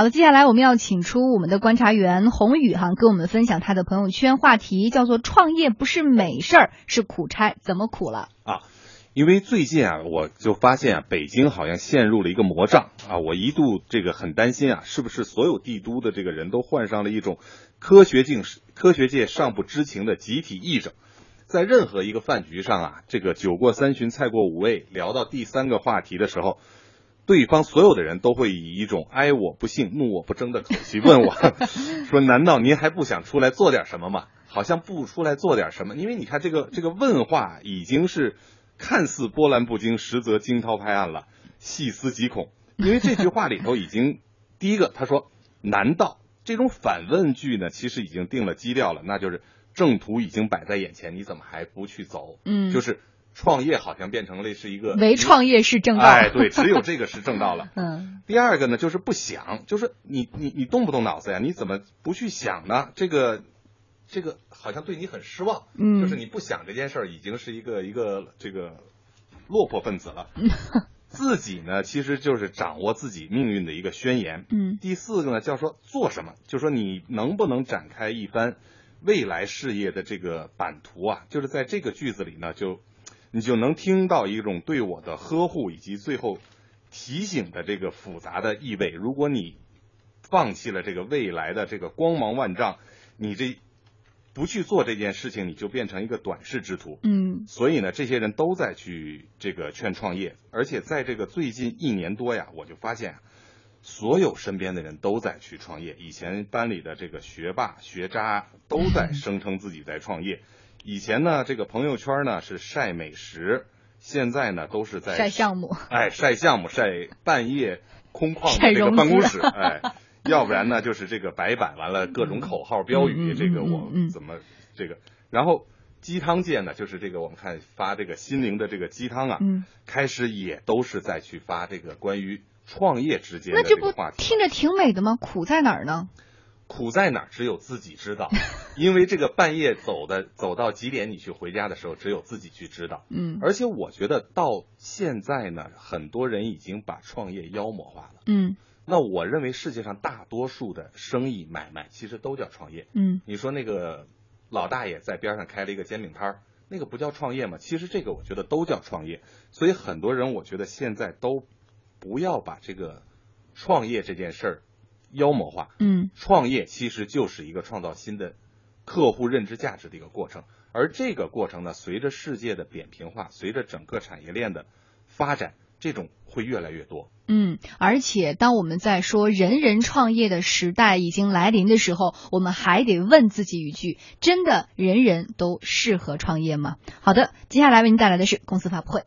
好的，接下来我们要请出我们的观察员宏宇哈，跟我们分享他的朋友圈话题，叫做“创业不是美事儿，是苦差”，怎么苦了？啊，因为最近啊，我就发现啊，北京好像陷入了一个魔障啊，我一度这个很担心啊，是不是所有帝都的这个人都患上了一种科学境科学界尚不知情的集体癔症？在任何一个饭局上啊，这个酒过三巡，菜过五味，聊到第三个话题的时候。对方所有的人都会以一种哀我不幸、怒我不争的口气问我，说：“难道您还不想出来做点什么吗？”好像不出来做点什么，因为你看这个这个问话已经是看似波澜不惊，实则惊涛拍岸了。细思极恐，因为这句话里头已经第一个他说：“难道这种反问句呢？其实已经定了基调了，那就是正途已经摆在眼前，你怎么还不去走？”嗯，就是。创业好像变成了是一个唯创业是正道，哎，对，只有这个是正道了。嗯，第二个呢，就是不想，就是你你你动不动脑子呀？你怎么不去想呢？这个这个好像对你很失望。嗯，就是你不想这件事儿，已经是一个一个这个落魄分子了。自己呢，其实就是掌握自己命运的一个宣言。嗯，第四个呢，叫说做什么，就说你能不能展开一番未来事业的这个版图啊？就是在这个句子里呢，就。你就能听到一种对我的呵护，以及最后提醒的这个复杂的意味。如果你放弃了这个未来的这个光芒万丈，你这不去做这件事情，你就变成一个短视之徒。嗯，所以呢，这些人都在去这个劝创业，而且在这个最近一年多呀，我就发现，所有身边的人都在去创业。以前班里的这个学霸学渣都在声称自己在创业。以前呢，这个朋友圈呢是晒美食，现在呢都是在晒项目，哎，晒项目，晒半夜空旷的这个办公室，哎，要不然呢就是这个白板，完了各种口号标语，这个我怎么这个，然后鸡汤界呢，就是这个我们看发这个心灵的这个鸡汤啊，开始也都是在去发这个关于创业之间的这个话题，听着挺美的吗？苦在哪儿呢？苦在哪儿？只有自己知道，因为这个半夜走的走到几点，你去回家的时候，只有自己去知道。嗯，而且我觉得到现在呢，很多人已经把创业妖魔化了。嗯，那我认为世界上大多数的生意买卖其实都叫创业。嗯，你说那个老大爷在边上开了一个煎饼摊儿，那个不叫创业吗？其实这个我觉得都叫创业。所以很多人我觉得现在都不要把这个创业这件事儿。妖魔化，嗯，创业其实就是一个创造新的客户认知价值的一个过程，而这个过程呢，随着世界的扁平化，随着整个产业链的发展，这种会越来越多。嗯，而且当我们在说人人创业的时代已经来临的时候，我们还得问自己一句：真的人人都适合创业吗？好的，接下来为您带来的是公司发布会。